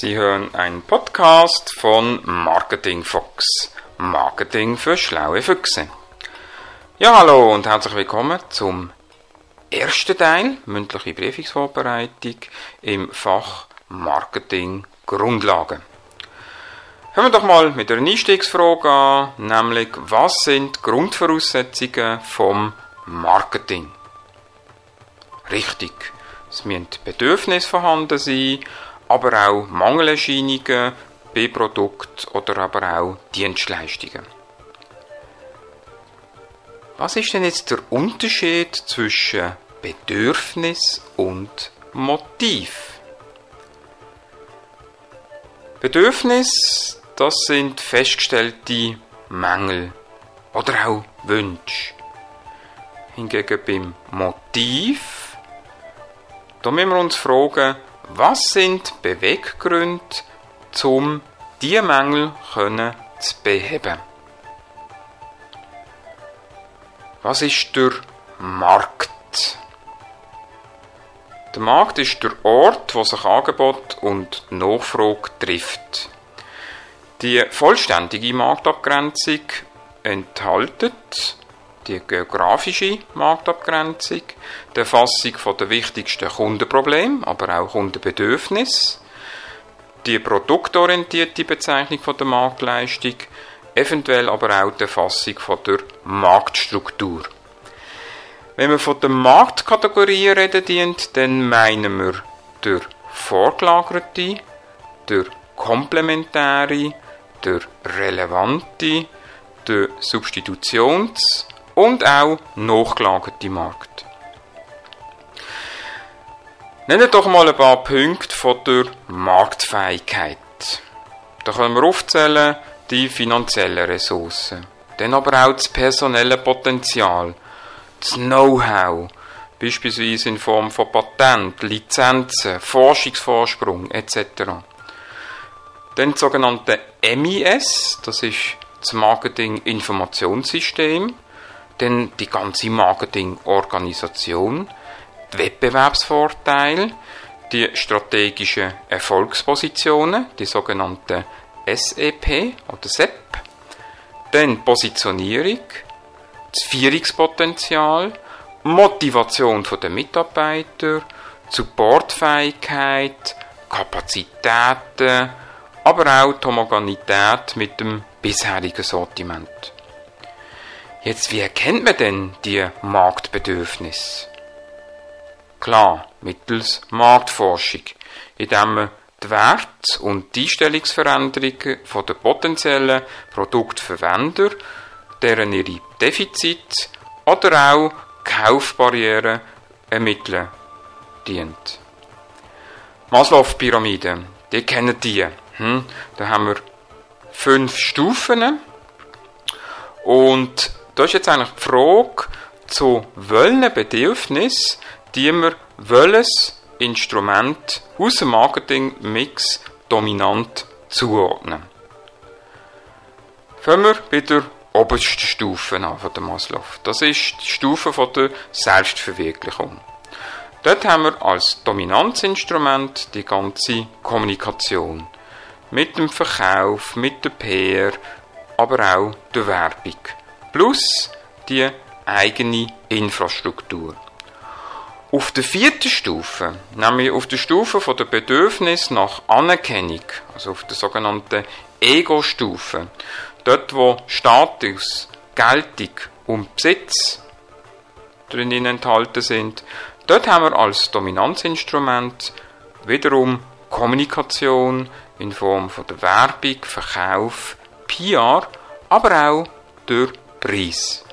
Sie hören einen Podcast von Marketing Fox. Marketing für schlaue Füchse. Ja, hallo und herzlich willkommen zum ersten Teil, mündliche Briefungsvorbereitung im Fach Marketing Grundlagen. Fangen wir doch mal mit einer Einstiegsfrage an, nämlich was sind die Grundvoraussetzungen vom Marketing? Richtig, es müssen Bedürfnisse vorhanden sein, aber auch Mangelerscheinungen bei Produkten oder aber auch Dienstleistungen. Was ist denn jetzt der Unterschied zwischen Bedürfnis und Motiv? Bedürfnis, das sind festgestellte Mängel oder auch Wünsche. Hingegen beim Motiv, da müssen wir uns fragen, was sind Beweggründe, um diese Mängel zu beheben? Was ist der Markt? Der Markt ist der Ort, wo sich Angebot und Nachfrage trifft. Die vollständige Marktabgrenzung enthält die geografische Marktabgrenzung, die Erfassung der wichtigsten Kundenprobleme, aber auch Kundenbedürfnisse, die produktorientierte Bezeichnung der Marktleistung, eventuell aber auch die Erfassung der Marktstruktur. Wenn wir von der Marktkategorie reden, dann meinen wir der vorgelagerte, der komplementäre, der relevante, der Substitutions- und auch nachgelagerte Markt. Nennen doch mal ein paar Punkte von der Marktfähigkeit. Da können wir aufzählen die finanziellen Ressourcen, dann aber auch das personelle Potenzial, das Know-how, beispielsweise in Form von Patent, Lizenzen, Forschungsvorsprung etc. Dann das sogenannte MIS, das ist das Marketing-Informationssystem, dann die ganze Marketingorganisation, die Wettbewerbsvorteile, die strategischen Erfolgspositionen, die sogenannten SEP oder SEP, dann Positionierung, das Führungspotenzial, Motivation der Mitarbeiter, Supportfähigkeit, Kapazitäten, aber auch die Homogenität mit dem bisherigen Sortiment. Jetzt, wie erkennt man denn die Marktbedürfnisse? Klar, mittels Marktforschung, indem man die Wert- und die Einstellungsveränderungen den potenziellen Produktverwender, deren ihre Defizite oder auch Kaufbarrieren ermitteln dient. Maslow-Pyramide, die kennen die. Hm? Da haben wir fünf Stufen und da ist jetzt eigentlich die Frage, zu welchen Bedürfnissen die wir welches Instrument aus dem Marketingmix dominant zuordnen. Fangen wir bei der obersten Stufe an von der Maslow. Das ist die Stufe von der Selbstverwirklichung. Dort haben wir als Dominanzinstrument die ganze Kommunikation. Mit dem Verkauf, mit der PR, aber auch der Werbung. Plus die eigene Infrastruktur. Auf der vierten Stufe, nämlich auf der Stufe von der Bedürfnis nach Anerkennung, also auf der sogenannten Ego-Stufe, dort wo Status, Geltung und Besitz drin enthalten sind, dort haben wir als Dominanzinstrument wiederum Kommunikation in Form von der Werbung, Verkauf, PR, aber auch durch Preis.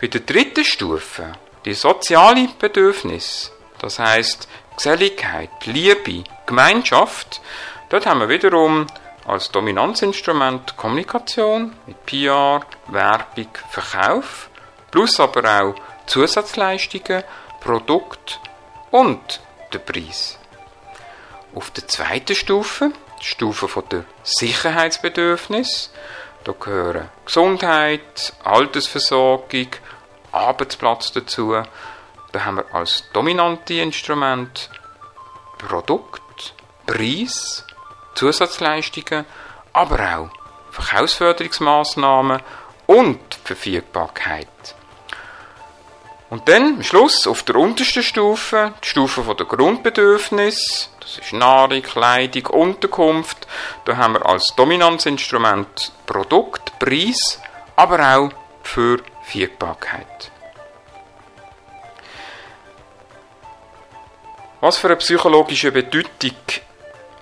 Bei der dritten Stufe die soziale Bedürfnis, das heißt Geselligkeit, Liebe, Gemeinschaft, dort haben wir wiederum als Dominanzinstrument Kommunikation mit PR, Werbung, Verkauf, plus aber auch Zusatzleistungen, Produkt und der Preis. Auf der zweiten Stufe, die Stufe der Sicherheitsbedürfnis, da gehören Gesundheit, Altersversorgung, Arbeitsplatz dazu. Da haben wir als dominante Instrument Produkt, Preis, Zusatzleistungen, aber auch Verkaufsförderungsmaßnahmen und Verfügbarkeit. Und dann am Schluss auf der untersten Stufe, die Stufe der Grundbedürfnisse, das ist Nahrung, Kleidung, Unterkunft. Da haben wir als Dominanzinstrument Produkt, Preis, aber auch Verfügbarkeit. Was für eine psychologische Bedeutung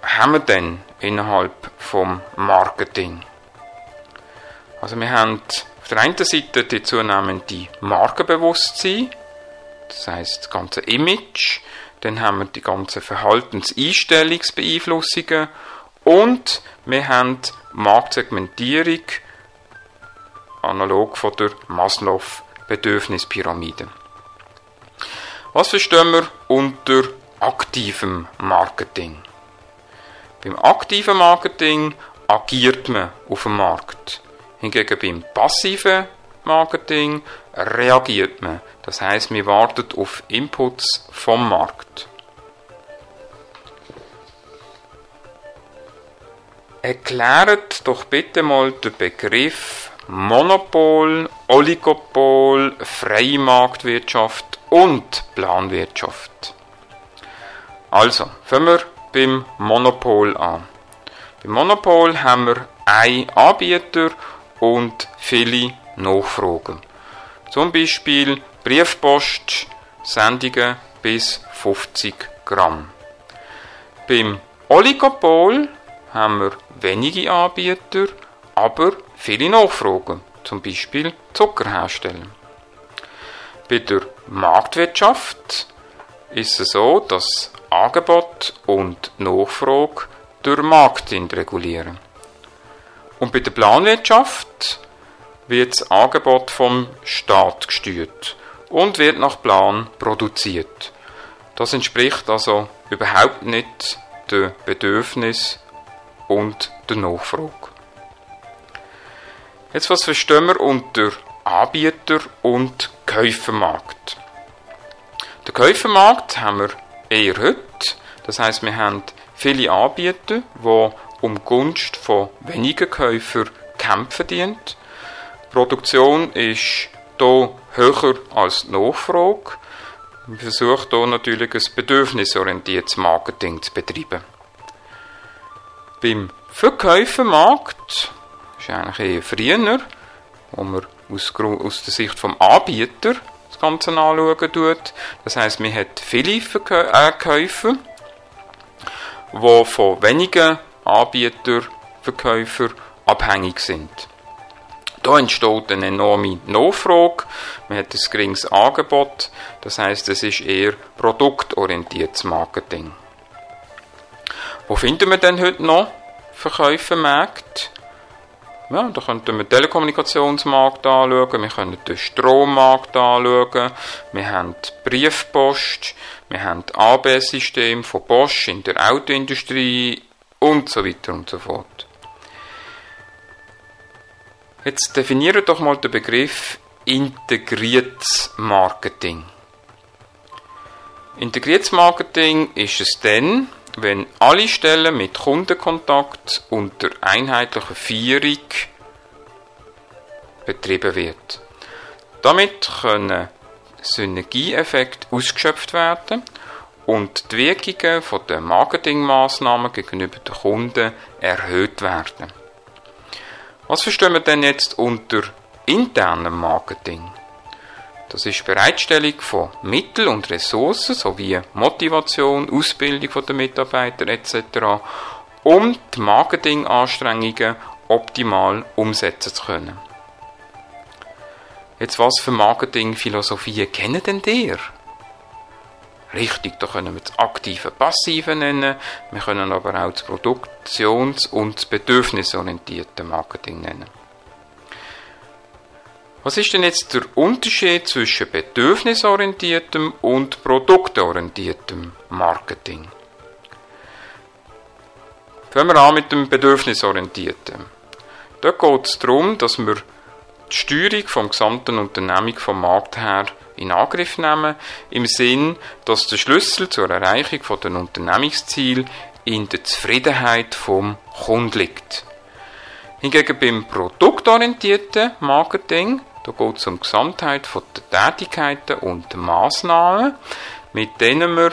haben wir denn innerhalb vom Marketing? Also wir haben auf der einen Seite die zunehmende Markenbewusstsein, das heißt das ganze Image, dann haben wir die ganzen Verhaltenseinstellungsbeeinflussungen und wir haben Marktsegmentierung analog von der Maslow-Bedürfnispyramide. Was verstehen wir unter aktivem Marketing. Beim aktiven Marketing agiert man auf dem Markt. Hingegen beim passiven Marketing reagiert man. Das heißt, man wartet auf Inputs vom Markt. Erklärt doch bitte mal den Begriff Monopol, Oligopol, freie Marktwirtschaft und Planwirtschaft. Also, fangen wir beim Monopol an. Beim Monopol haben wir einen Anbieter und viele Nachfragen. Zum Beispiel Briefpost, Sendungen bis 50 Gramm. Beim Oligopol haben wir wenige Anbieter, aber viele Nachfragen, zum Beispiel Zuckerhersteller. Bei der Marktwirtschaft ist es so, dass Angebot und Nachfrage durch Markt regulieren. Und bei der Planwirtschaft wird das Angebot vom Staat gesteuert und wird nach Plan produziert. Das entspricht also überhaupt nicht den Bedürfnis und der Nachfrage. Jetzt was verstehen wir unter Anbieter und Käufermarkt? Der Käufermarkt haben wir eher heute. Das heißt, wir haben viele Anbieter, die um Gunst von wenigen Käufern kämpfen dienen. Die Produktion ist hier höher als die Nachfrage. Man versucht hier natürlich ein bedürfnisorientiertes Marketing zu betreiben. Beim Verkäufermarkt ist eigentlich eher früher, wo man aus, aus der Sicht vom Anbieter das Ganze anschauen tut. Das heißt, man hat viele Verkäufer, die von wenigen Anbietern, Verkäufern abhängig sind. Da entsteht eine enorme Nachfrage, man hat ein geringes Angebot, das heißt, es ist eher produktorientiertes Marketing. Wo finden wir denn heute noch Verkäufermärkte? Ja, da könnten wir den Telekommunikationsmarkt anschauen, wir können den Strommarkt anschauen, wir haben die Briefpost, wir haben das ABS-System von Bosch in der Autoindustrie und so weiter und so fort. Jetzt definieren doch mal den Begriff integriertes Marketing. Integriertes Marketing ist es dann, wenn alle Stellen mit Kundenkontakt unter einheitlicher Führung betrieben wird. Damit können Synergieeffekte ausgeschöpft werden und die Wirkungen der Marketingmaßnahmen gegenüber den Kunden erhöht werden. Was verstehen wir denn jetzt unter internem Marketing? Das ist Bereitstellung von Mitteln und Ressourcen sowie Motivation, Ausbildung der Mitarbeiter etc., um die Marketinganstrengungen optimal umsetzen zu können. Jetzt was für Marketingphilosophien kennen denn ihr? Richtig, da können wir das aktive Passive nennen, wir können aber auch das Produktions- und bedürfnisorientierte Marketing nennen. Was ist denn jetzt der Unterschied zwischen bedürfnisorientiertem und produktorientiertem Marketing? Fangen wir an mit dem bedürfnisorientierten. Da geht es darum, dass wir die Steuerung vom gesamten Unternehmung vom Markt her in Angriff nehmen, im Sinn, dass der Schlüssel zur Erreichung von den Unternehmenszielen in der Zufriedenheit vom Kunden liegt. Hingegen beim produktorientierten Marketing, da geht es um die Gesamtheit der Tätigkeiten und der Massnahmen, mit denen wir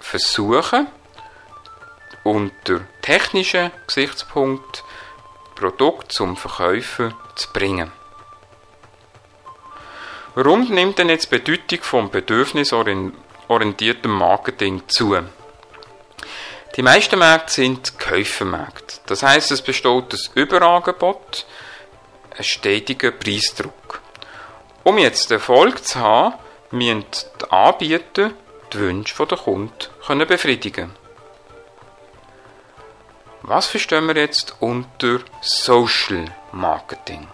versuchen, unter technischen Gesichtspunkt Produkt zum Verkäufer zu bringen. Warum nimmt denn jetzt die Bedeutung vom bedürfnisorientierten Marketing zu? Die meisten Märkte sind Käufermärkte. Das heißt, es besteht ein Überangebot, ein stetiger Preisdruck. Um jetzt Erfolg zu haben, müssen die Anbieter die Wünsche der Kunden befriedigen Was verstehen wir jetzt unter Social Marketing?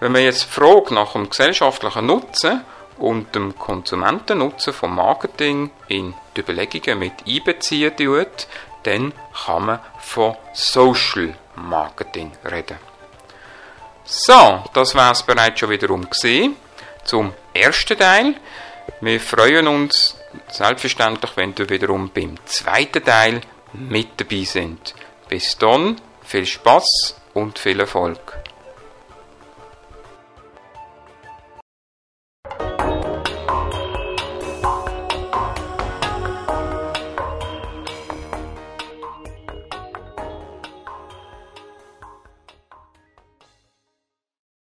Wenn man jetzt fragt nach dem gesellschaftlichen Nutzen und dem Konsumentennutzen vom Marketing in die Überlegungen mit einbeziehen tut, dann kann man von Social Marketing reden. So, das war es bereits schon wiederum gesehen zum ersten Teil. Wir freuen uns selbstverständlich, wenn du wiederum beim zweiten Teil mit dabei sind. Bis dann, viel Spaß und viel Erfolg.